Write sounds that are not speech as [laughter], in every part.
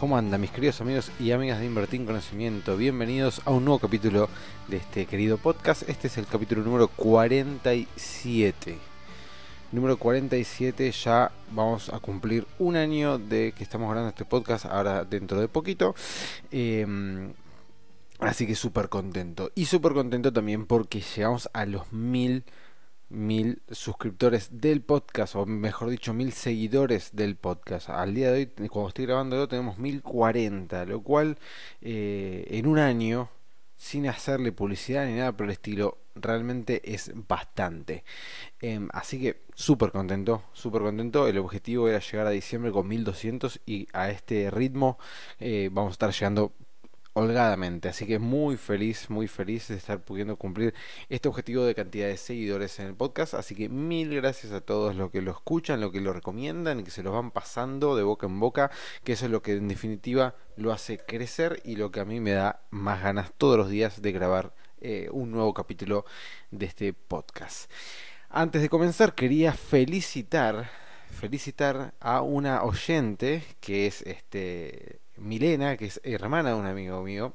¿Cómo andan mis queridos amigos y amigas de Invertir en Conocimiento? Bienvenidos a un nuevo capítulo de este querido podcast. Este es el capítulo número 47. Número 47, ya vamos a cumplir un año de que estamos grabando este podcast, ahora dentro de poquito. Em, así que súper contento. Y súper contento también porque llegamos a los mil mil suscriptores del podcast, o mejor dicho, mil seguidores del podcast. Al día de hoy, cuando estoy grabando, tenemos mil cuarenta, lo cual eh, en un año, sin hacerle publicidad ni nada por el estilo, realmente es bastante. Em, así que súper contento, súper contento. El objetivo era llegar a diciembre con 1200 y a este ritmo eh, vamos a estar llegando holgadamente. Así que muy feliz, muy feliz de estar pudiendo cumplir este objetivo de cantidad de seguidores en el podcast. Así que mil gracias a todos los que lo escuchan, los que lo recomiendan que se los van pasando de boca en boca, que eso es lo que en definitiva lo hace crecer y lo que a mí me da más ganas todos los días de grabar eh, un nuevo capítulo de este podcast. Antes de comenzar quería felicitar felicitar a una oyente que es este Milena, que es hermana de un amigo mío,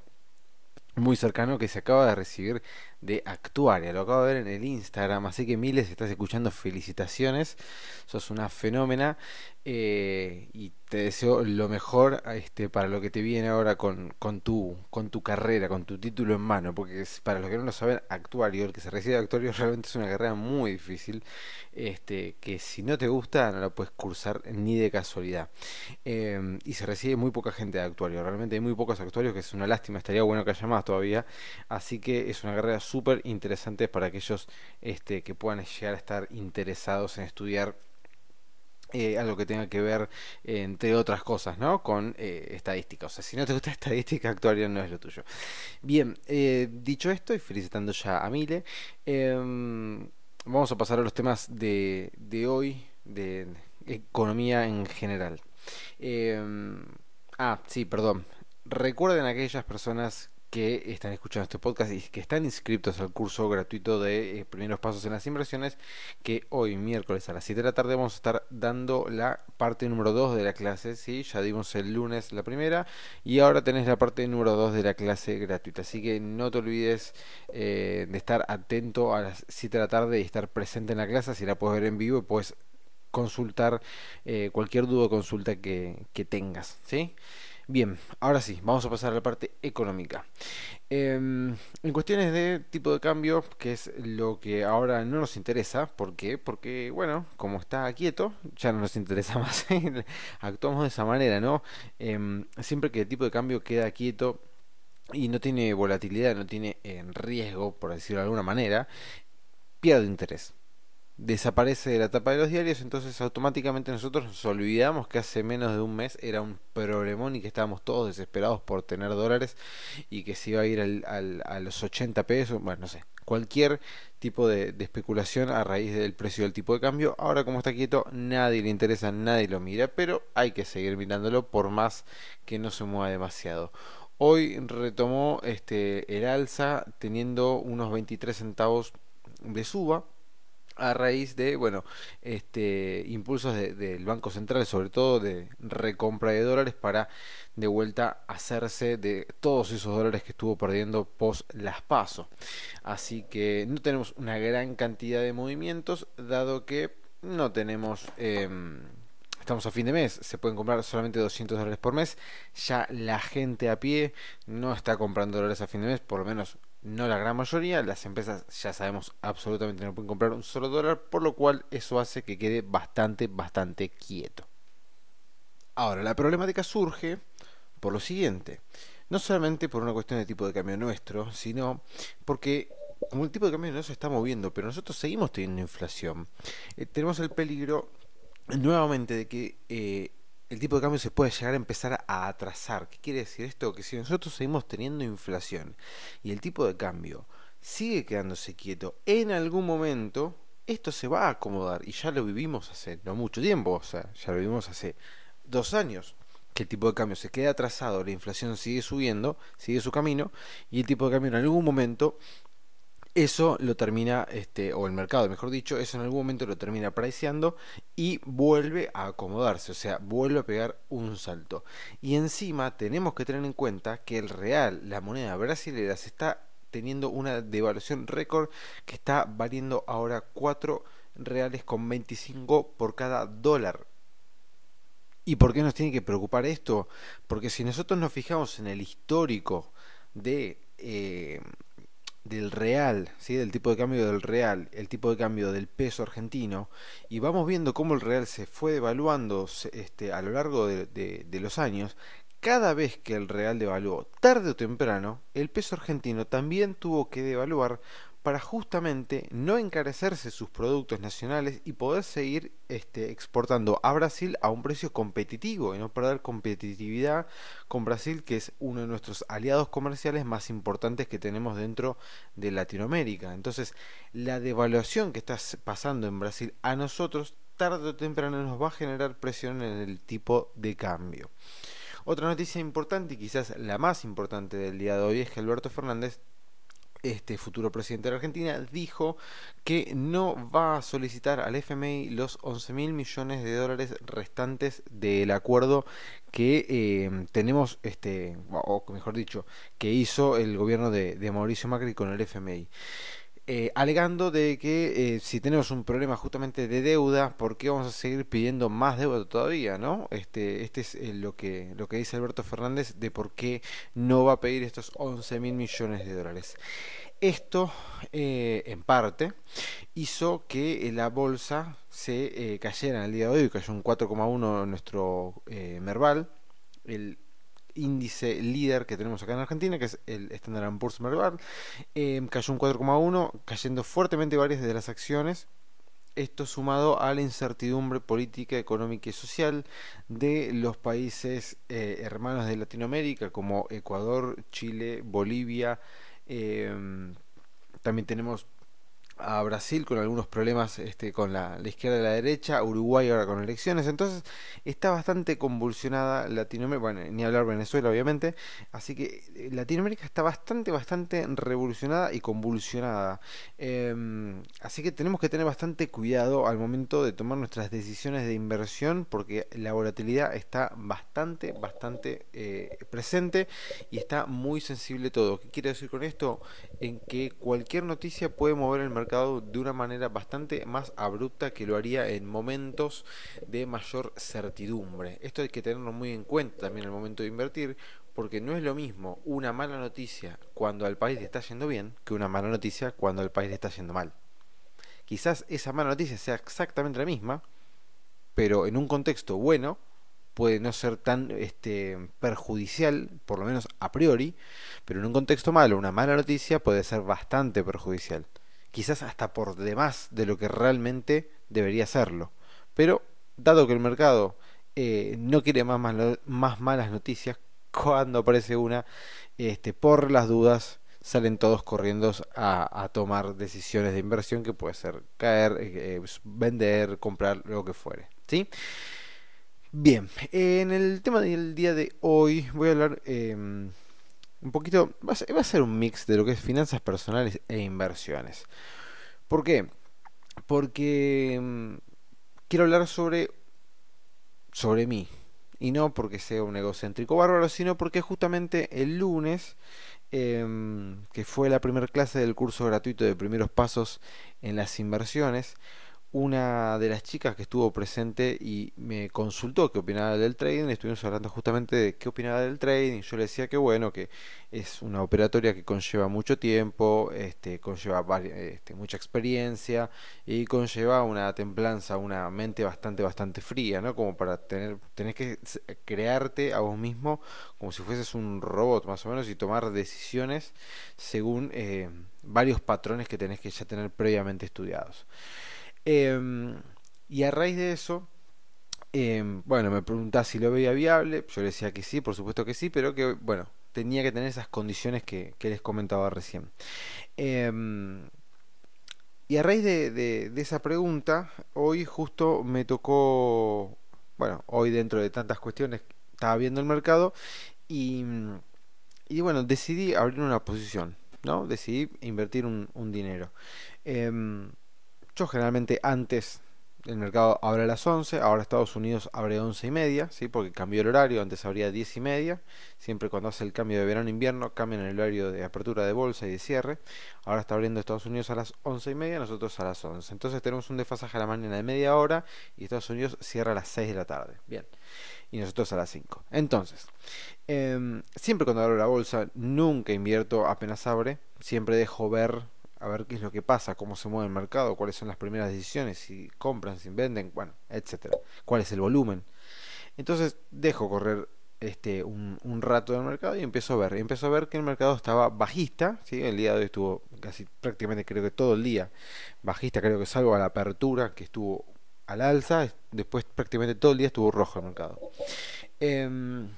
muy cercano, que se acaba de recibir de Actuaria. Lo acabo de ver en el Instagram, así que Miles, estás escuchando, felicitaciones. Sos una fenómena eh, y te deseo lo mejor este, para lo que te viene ahora con, con, tu, con tu carrera, con tu título en mano. Porque es, para los que no lo saben, Actuario, el que se recibe de Actuario, [laughs] realmente es una carrera muy difícil. Este, que si no te gusta, no la puedes cursar ni de casualidad. Em, y se recibe muy poca gente de Actuario. Realmente hay muy pocos actuarios, que es una lástima. Estaría bueno que haya más todavía. Así que es una carrera súper interesantes para aquellos este, que puedan llegar a estar interesados en estudiar eh, algo que tenga que ver, entre otras cosas, ¿no? Con eh, estadística. O sea, si no te gusta [laughs] estadística, actuaria no es lo tuyo. Bien, eh, dicho esto, y felicitando ya a Mile, em, vamos a pasar a los temas de, de hoy, de economía en general. Em, ah, sí, perdón. Recuerden aquellas personas que están escuchando este podcast y que están inscritos al curso gratuito de eh, primeros pasos en las inversiones, que hoy miércoles a las 7 de la tarde vamos a estar dando la parte número 2 de la clase, ¿sí? ya dimos el lunes la primera y ahora tenés la parte número 2 de la clase gratuita, así que no te olvides eh, de estar atento a las 7 de la tarde y estar presente en la clase, si la puedes ver en vivo puedes consultar eh, cualquier duda o consulta que, que tengas, ¿sí? Bien, ahora sí, vamos a pasar a la parte económica. Em, en cuestiones de tipo de cambio, que es lo que ahora no nos interesa, ¿por qué? Porque, bueno, como está quieto, ya no nos interesa [laughs] más. Actuamos de esa manera, ¿no? Em, siempre que el tipo de cambio queda quieto y no tiene volatilidad, no tiene en riesgo, por decirlo de alguna manera, pierde interés desaparece de la tapa de los diarios, entonces automáticamente nosotros nos olvidamos que hace menos de un mes era un problemón y que estábamos todos desesperados por tener dólares y que se iba a ir al, a los 80 pesos, bueno, no sé, cualquier tipo de, especulación a raíz del precio del tipo de cambio. Ahora como está quieto, nadie le interesa, nadie lo mira, pero hay que seguir mirándolo por más que no se mueva demasiado. Hoy retomó este el alza teniendo unos 23 centavos de suba a raíz de bueno este impulsos del Banco Central sobre todo de recompra de dólares para de vuelta hacerse de todos esos dólares que estuvo perdiendo post las pasos así que no tenemos una gran cantidad de movimientos dado que no tenemos em, estamos a fin de mes, se pueden comprar solamente 200 dólares por mes. Ya la gente a pie no está comprando dólares a fin de mes, por lo menos no la gran mayoría, las empresas ya sabemos absolutamente no pueden comprar un solo dólar, por lo cual eso hace que quede bastante, bastante quieto. Ahora, la problemática surge por lo siguiente, no solamente por una cuestión de tipo de cambio nuestro, sino porque como el tipo de cambio no se está moviendo, pero nosotros seguimos teniendo inflación, eh, tenemos el peligro nuevamente de que eh, el tipo de cambio se puede llegar a empezar a atrasar. ¿Qué quiere decir esto? Que si nosotros seguimos teniendo inflación y el tipo de cambio sigue quedándose quieto, en algún momento esto se va a acomodar y ya lo vivimos hace no mucho tiempo, o sea, ya lo vivimos hace dos años que el tipo de cambio se queda atrasado, la inflación sigue subiendo, sigue su camino y el tipo de cambio en algún momento eso lo termina, este, o el mercado, mejor dicho, eso en algún momento lo termina priceando y vuelve a acomodarse, o sea, vuelve a pegar un salto. Y encima tenemos que tener en cuenta que el real, la moneda brasileña, se está teniendo una devaluación récord que está valiendo ahora 4 reales con 25 por cada dólar. ¿Y por qué nos tiene que preocupar esto? Porque si nosotros nos fijamos en el histórico de... Eh, del real, ¿sí? del tipo de cambio del real, el tipo de cambio del peso argentino, y vamos viendo cómo el real se fue devaluando este, a lo largo de, de los años, cada vez que el real devaluó, tarde o temprano, el peso argentino también tuvo que devaluar para justamente no encarecerse sus productos nacionales y poder seguir este, exportando a Brasil a un precio competitivo y no perder competitividad con Brasil, que es uno de nuestros aliados comerciales más importantes que tenemos dentro de Latinoamérica. Entonces, la devaluación que está pasando en Brasil a nosotros, tarde o temprano nos va a generar presión en el tipo de cambio. Otra noticia importante y quizás la más importante del día de hoy es que Alberto Fernández este futuro presidente de Argentina, dijo que no va a solicitar al FMI los 11 mil millones de dólares restantes del acuerdo que eh, tenemos, este, o mejor dicho, que hizo el gobierno de, de Mauricio Macri con el FMI. Eh, alegando de que eh, si tenemos un problema justamente de deuda, ¿por qué vamos a seguir pidiendo más deuda todavía? ¿no? Este, este es eh, lo, que, lo que dice Alberto Fernández de por qué no va a pedir estos 11 mil millones de dólares. Esto, en parte, hizo que la bolsa se cayera en el día de hoy, cayó un 4,1 nuestro Merval, el índice líder que tenemos acá en Argentina, que es el Standard Poor's Merval, eh, cayó un 4,1, cayendo fuertemente varias de las acciones. Esto sumado a la incertidumbre política, económica y social de los países eh, hermanos de Latinoamérica como Ecuador, Chile, Bolivia. Eh, también tenemos a Brasil con algunos problemas este, con la, izquierda y la derecha, Uruguay ahora con elecciones, entonces está bastante convulsionada Latinoamérica, bueno, ni hablar Venezuela obviamente, así que eh, Latinoamérica está bastante, bastante revolucionada y convulsionada, em, así que tenemos que tener bastante cuidado al momento de tomar nuestras decisiones de inversión porque la volatilidad está bastante, bastante eh, presente y está muy sensible todo. ¿Qué quiere decir con esto? En que cualquier noticia puede mover el mercado de una manera bastante más abrupta que lo haría en momentos de mayor certidumbre. Esto hay que tenerlo muy en cuenta también al momento de invertir, porque no es lo mismo una mala noticia cuando al país le está yendo bien que una mala noticia cuando al país le está yendo mal. Quizás esa mala noticia sea exactamente la misma, pero en un contexto bueno puede no ser tan este, perjudicial, por lo menos a priori, pero en un contexto malo, una mala noticia puede ser bastante perjudicial quizás hasta por demás de lo que realmente debería serlo. Pero, dado que el mercado eh, no quiere más, malas noticias, cuando aparece una, este, por las dudas, salen todos corriendo a, tomar decisiones de inversión que puede ser caer, eh, eh, vender, comprar, lo que fuere. ¿sí? Bien, en el tema del día de hoy voy a hablar em, un poquito, va a, ser, un mix de lo que es finanzas personales e inversiones. ¿Por qué? Porque mm, quiero hablar sobre, sobre mí. Y no porque sea un egocéntrico bárbaro, sino porque justamente el lunes, em, que fue la primera clase del curso gratuito de primeros pasos en las inversiones, una de las chicas que estuvo presente y me consultó qué opinaba del trading, estuvimos hablando justamente de qué opinaba del trading, yo le decía que bueno, que es una operatoria que conlleva mucho tiempo, este, conlleva este, mucha experiencia y conlleva una templanza, una mente bastante, bastante fría, ¿no? Como para tener, tenés que crearte a vos mismo como si fueses un robot más o menos y tomar decisiones según eh, varios patrones que tenés que ya tener previamente estudiados. Em, y a raíz de eso, em, bueno, me preguntaba si lo veía viable, yo le decía que sí, por supuesto que sí, pero que, bueno, tenía que tener esas condiciones que, que les comentaba recién. Em, y a raíz de, esa pregunta, hoy justo me tocó, bueno, hoy dentro de tantas cuestiones, estaba viendo el mercado y, y bueno, decidí abrir una posición, ¿no? Decidí invertir un, dinero generalmente antes el mercado abre a las 11, ahora Estados Unidos abre 11 y media, ¿sí? porque cambió el horario, antes abría 10 y media, siempre cuando hace el cambio de verano-invierno cambian el horario de apertura de bolsa y de cierre, ahora está abriendo Estados Unidos a las 11 y media, nosotros a las 11, entonces tenemos un desfasaje a la mañana de media hora y Estados Unidos cierra a las 6 de la tarde, bien, y nosotros a las 5. Entonces, em, siempre cuando abro la bolsa, nunca invierto apenas abre, siempre dejo ver a ver qué es lo que pasa, cómo se mueve el mercado, cuáles son las primeras decisiones, si compran, si venden, bueno, etcétera, cuál es el volumen. Entonces dejo correr este un, rato del mercado y empiezo a ver, y empiezo a ver que el mercado estaba bajista, ¿sí? el día de hoy estuvo casi prácticamente creo que todo el día bajista, creo que salvo a la apertura que estuvo al alza, después prácticamente todo el día estuvo rojo el mercado. Em,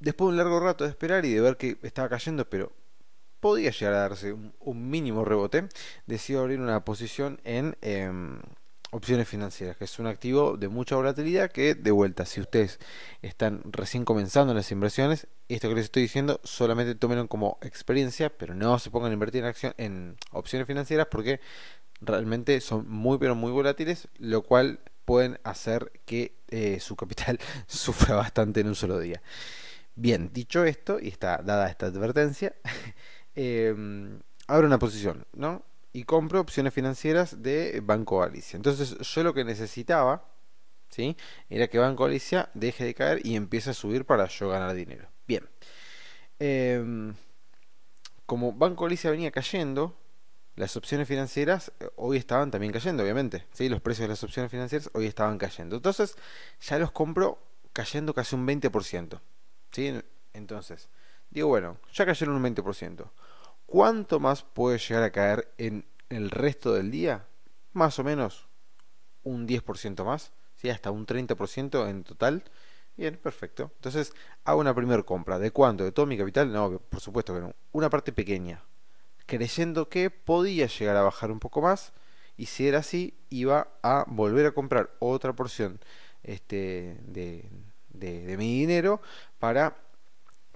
después de un largo rato de esperar y de ver que estaba cayendo, pero podía llegar a darse un, mínimo rebote, decidió abrir una posición en em, opciones financieras, que es un activo de mucha volatilidad que de vuelta, si ustedes están recién comenzando en las inversiones, esto que les estoy diciendo solamente tomen como experiencia, pero no se pongan a invertir en, acción, en opciones financieras porque realmente son muy pero muy volátiles, lo cual pueden hacer que eh, su capital [laughs] sufra bastante en un solo día. Bien, dicho esto, y está dada esta advertencia, eh, abro una posición, ¿no? Y compro opciones financieras de Banco Galicia. Entonces yo lo que necesitaba, ¿sí? Era que Banco Galicia deje de caer y empiece a subir para yo ganar dinero. Bien. Em, como Banco Galicia venía cayendo, las opciones financieras eh, hoy estaban también cayendo, obviamente. ¿sí? Los precios de las opciones financieras hoy estaban cayendo. Entonces ya los compro cayendo casi un 20%. ¿sí? Entonces, digo, bueno, ya cayeron un 20%. ¿Cuánto más puede llegar a caer en el resto del día? Más o menos un 10% más, ¿sí? hasta un 30% en total. Bien, perfecto. Entonces hago una primera compra. ¿De cuánto? ¿De todo mi capital? No, por supuesto que no. Una parte pequeña. Creyendo que podía llegar a bajar un poco más. Y si era así, iba a volver a comprar otra porción este, de, de mi dinero para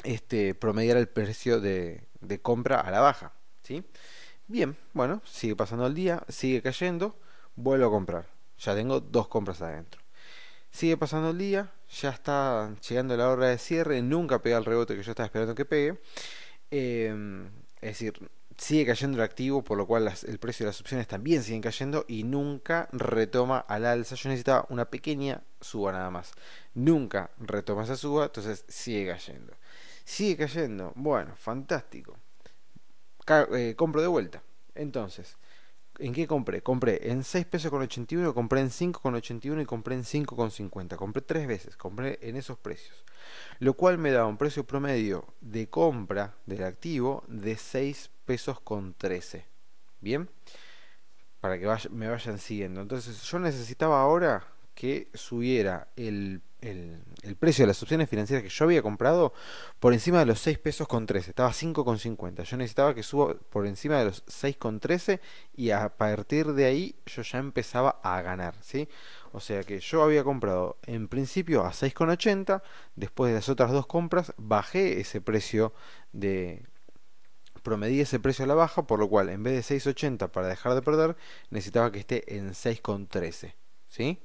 este, promediar el precio de, compra a la baja. ¿sí? Bien, bueno, sigue pasando el día, sigue cayendo, vuelvo a comprar. Ya tengo dos compras adentro. Sigue pasando el día, ya está llegando la hora de cierre, nunca pega el rebote que yo estaba esperando que pegue. Em, es decir, sigue cayendo el activo, por lo cual el precio de las opciones también siguen cayendo y nunca retoma al alza. Yo necesitaba una pequeña suba nada más. Nunca retoma esa suba, entonces sigue cayendo. Sigue cayendo. Bueno, fantástico. Eh, compro de vuelta. Entonces, ¿en qué compré? Compré en 6 pesos con 81, compré en 5 con 81 y compré en 5 con 50. Compré tres veces, compré en esos precios. Lo cual me da un precio promedio de compra del activo de 6 pesos con 13. ¿Bien? Para que me vayan siguiendo. Entonces, yo necesitaba ahora que subiera el el, precio de las opciones financieras que yo había comprado por encima de los 6 pesos con 13. Estaba 5,50. Yo necesitaba que suba por encima de los 6,13 y a partir de ahí yo ya empezaba a ganar. ¿sí? O sea que yo había comprado en principio a 6,80. Después de las otras dos compras bajé ese precio de... Promedí ese precio a la baja, por lo cual en vez de 6,80 para dejar de perder, necesitaba que esté en 6,13. ¿Sí?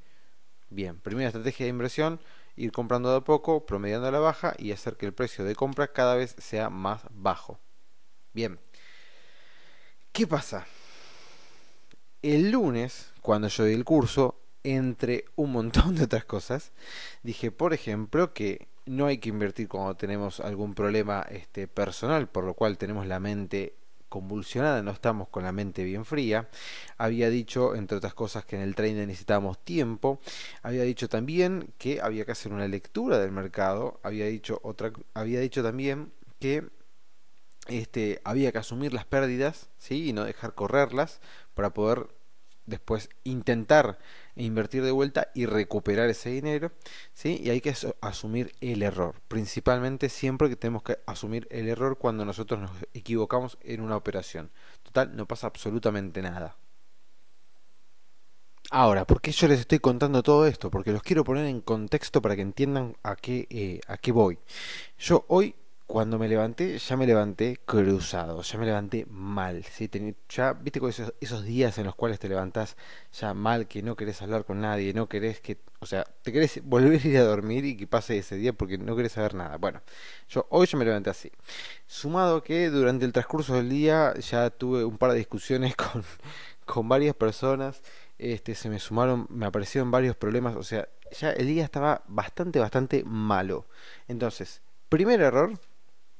Bien, primera estrategia de inversión, ir comprando de a poco, promediando a la baja y hacer que el precio de compra cada vez sea más bajo. Bien, ¿qué pasa? El lunes, cuando yo di el curso, entre un montón de otras cosas, dije, por ejemplo, que no hay que invertir cuando tenemos algún problema este, personal, por lo cual tenemos la mente convulsionada, no estamos con la mente bien fría. Había dicho, entre otras cosas, que en el trading necesitábamos tiempo. Había dicho también que había que hacer una lectura del mercado. Había dicho, otra, había dicho también que este, había que asumir las pérdidas ¿sí? y no dejar correrlas para poder después intentar invertir de vuelta y recuperar ese dinero, ¿sí? Y hay que asumir el error, principalmente siempre que tenemos que asumir el error cuando nosotros nos equivocamos en una operación. Total, no pasa absolutamente nada. Ahora, ¿por qué yo les estoy contando todo esto? Porque los quiero poner en contexto para que entiendan a qué, eh, a qué voy. Yo hoy cuando me levanté, ya me levanté cruzado, ya me levanté mal. ya viste con esos, esos, días en los cuales te levantás ya mal, que no querés hablar con nadie, no querés que, o sea, te querés volver a ir a dormir y que pase ese día porque no querés saber nada. Bueno, yo hoy ya me levanté así. Sumado que durante el transcurso del día ya tuve un par de discusiones [laughs] con, con varias personas, este, se me sumaron, me aparecieron varios problemas, o sea, ya el día estaba bastante, bastante malo. Entonces, primer error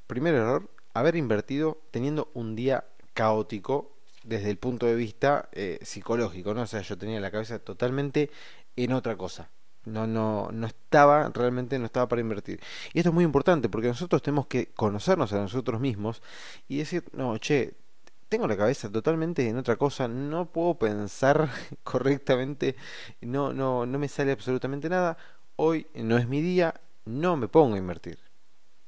Primer error, haber invertido teniendo un día caótico desde el punto de vista eh, psicológico, ¿no? O sea, yo tenía la cabeza totalmente en otra cosa. No, no, no estaba, realmente no estaba para invertir. Y esto es muy importante porque nosotros tenemos que conocernos a nosotros mismos y decir, no, che, tengo la cabeza totalmente en otra cosa, no puedo pensar [laughs] correctamente, no, no, no me sale absolutamente nada. Hoy no es mi día, no me pongo a invertir.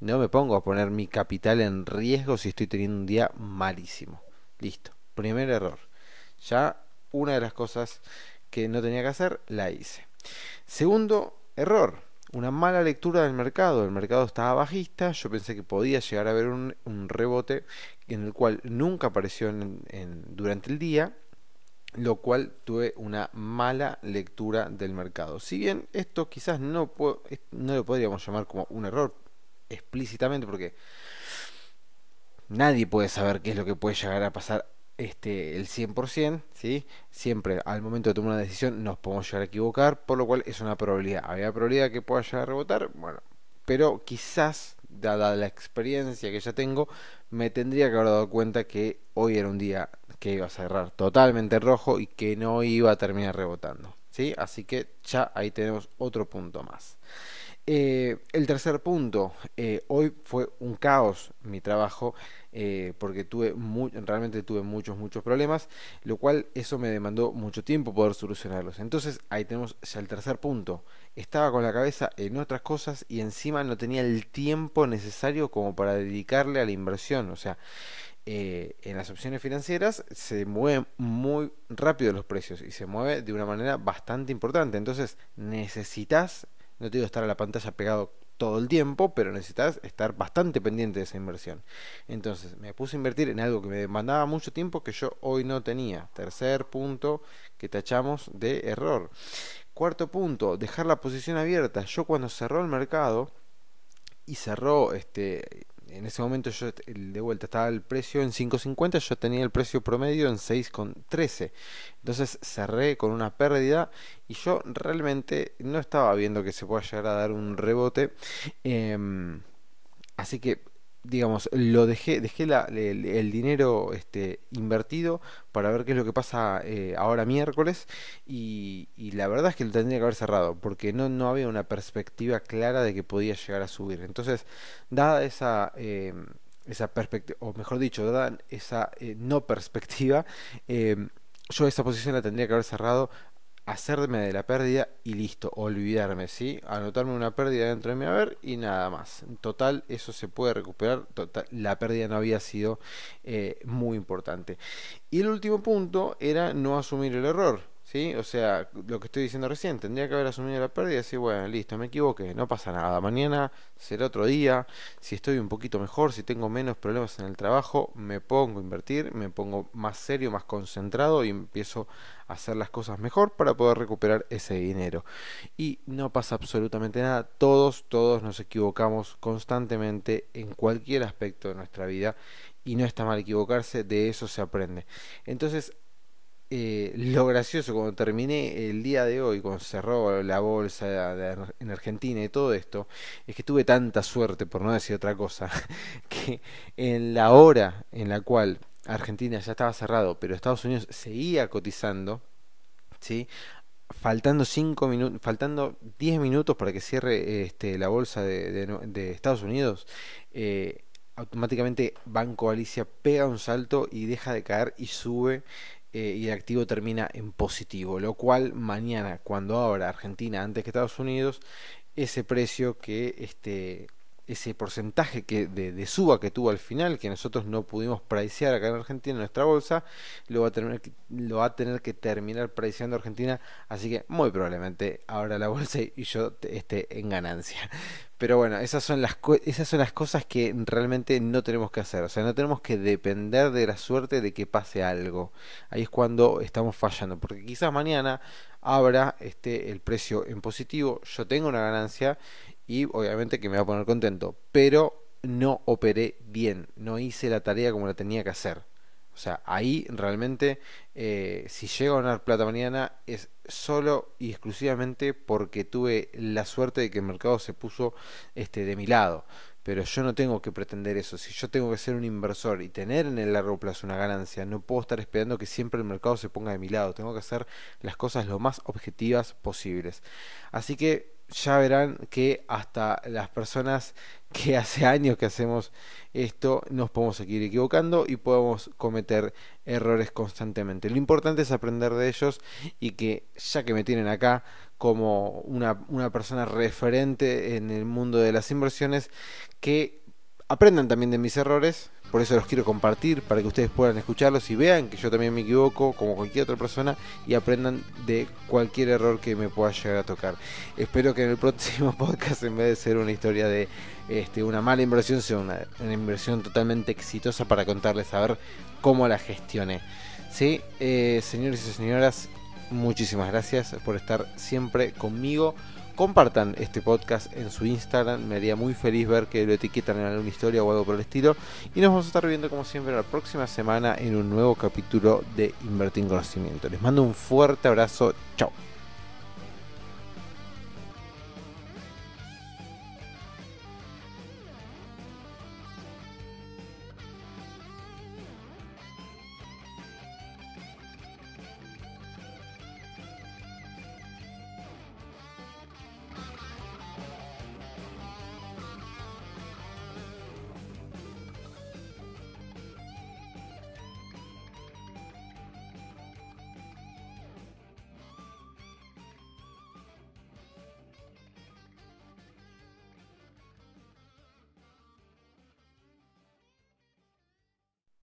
No me pongo a poner mi capital en riesgo si estoy teniendo un día malísimo. Listo. Primer error. Ya una de las cosas que no tenía que hacer, la hice. Segundo error. Una mala lectura del mercado. El mercado estaba bajista. Yo pensé que podía llegar a haber un, rebote en el cual nunca apareció en, durante el día lo cual tuve una mala lectura del mercado. Si bien esto quizás no, no lo podríamos llamar como un error, explícitamente porque nadie puede saber qué es lo que puede llegar a pasar este el 100%, ¿sí? Siempre al momento de tomar una decisión nos podemos llegar a equivocar, por lo cual es una probabilidad. ¿Había probabilidad que pueda llegar a rebotar? Bueno, pero quizás, dada la experiencia que ya tengo, me tendría que haber dado cuenta que hoy era un día que iba a cerrar totalmente rojo y que no iba a terminar rebotando, ¿sí? Así que ya ahí tenemos otro punto más. Eh, el tercer punto, eh, hoy fue un caos mi trabajo eh, porque tuve realmente tuve muchos, muchos problemas, lo cual eso me demandó mucho tiempo poder solucionarlos. Entonces ahí tenemos ya el tercer punto. Estaba con la cabeza en otras cosas y encima no tenía el tiempo necesario como para dedicarle a la inversión. O sea, en las opciones financieras se mueven muy rápido los precios y se mueve de una manera bastante importante. Entonces necesitas no te digo estar a la pantalla pegado todo el tiempo, pero necesitas estar bastante pendiente de esa inversión. Entonces me puse a invertir en algo que me demandaba mucho tiempo que yo hoy no tenía. Tercer punto que tachamos de error. Cuarto punto, dejar la posición abierta. Yo cuando cerró el mercado y cerró este en ese momento yo de vuelta estaba el precio en 5.50, yo tenía el precio promedio en 6.13. Entonces cerré con una pérdida y yo realmente no estaba viendo que se pueda llegar a dar un rebote. Em, así que digamos, lo dejé, dejé el, dinero este, invertido para ver qué es lo que pasa eh, ahora miércoles y, la verdad es que lo tendría que haber cerrado porque no, no había una perspectiva clara de que podía llegar a subir. Entonces, dada esa... Eh, esa perspectiva, o mejor dicho, dada esa eh, no perspectiva, yo esa posición la tendría que haber cerrado hacerme de la pérdida y listo, olvidarme, ¿sí? Anotarme una pérdida dentro de mi haber y nada más. En total, eso se puede recuperar. Total, la pérdida no había sido eh, muy importante. Y el último punto era no asumir el error. O sea, lo que estoy diciendo recién, tendría que haber asumido la pérdida y decir, bueno, listo, me equivoqué, no pasa nada, mañana será otro día, si estoy un poquito mejor, si tengo menos problemas en el trabajo, me pongo a invertir, me pongo más serio, más concentrado y empiezo a hacer las cosas mejor para poder recuperar ese dinero. Y no pasa absolutamente nada, todos, todos nos equivocamos constantemente en cualquier aspecto de nuestra vida y no está mal equivocarse, de eso se aprende. Entonces, eh, lo gracioso cuando terminé el día de hoy, cuando cerró la bolsa en Argentina y todo esto, es que tuve tanta suerte, por no decir otra cosa, [laughs] que en la hora en la cual Argentina ya estaba cerrado, pero Estados Unidos seguía cotizando, ¿sí? faltando cinco minutos, faltando 10 minutos para que cierre este, la bolsa de, Estados Unidos, eh, automáticamente Banco Galicia pega un salto y deja de caer y sube eh, y el activo termina en positivo, lo cual mañana cuando abra Argentina antes que Estados Unidos, ese precio que este ese porcentaje que de, suba que tuvo al final, que nosotros no pudimos pricear acá en Argentina en nuestra bolsa, lo va a tener que, lo va a tener que terminar priceando Argentina, así que muy probablemente ahora la bolsa y yo esté en ganancia. [laughs] Pero bueno, esas son las esas son las cosas que realmente no tenemos que hacer, o sea, no tenemos que depender de la suerte de que pase algo. Ahí es cuando estamos fallando, porque quizás mañana abra este el precio en positivo, yo tengo una ganancia y obviamente que me va a poner contento, pero no operé bien, no hice la tarea como la tenía que hacer. O sea, ahí realmente, eh, si llego a ganar plata mañana, es solo y exclusivamente porque tuve la suerte de que el mercado se puso este, de mi lado. Pero yo no tengo que pretender eso. Si yo tengo que ser un inversor y tener en el largo plazo una ganancia, no puedo estar esperando que siempre el mercado se ponga de mi lado. Tengo que hacer las cosas lo más objetivas posibles. Así que ya verán que hasta las personas que [laughs] hace años que hacemos esto nos podemos seguir equivocando y podemos cometer errores constantemente. Lo importante es aprender de ellos y que ya que me tienen acá como una, una persona referente en el mundo de las inversiones, que aprendan también de mis errores, por eso los quiero compartir para que ustedes puedan escucharlos y vean que yo también me equivoco como cualquier otra persona y aprendan de cualquier error que me pueda llegar a tocar. Espero que en el [laughs] próximo podcast en vez de ser una historia de este, una mala inversión sea una, inversión totalmente exitosa para contarles a ver cómo la gestioné. ¿Sí? Eh, señores y señoras, muchísimas gracias por estar siempre conmigo compartan este podcast en su Instagram. Me haría muy feliz ver que lo etiquetan en alguna historia o algo por el estilo. Y nos vamos a estar viendo como siempre la próxima semana en un nuevo capítulo de Invertir en Conocimiento. Les mando un fuerte abrazo. Chao.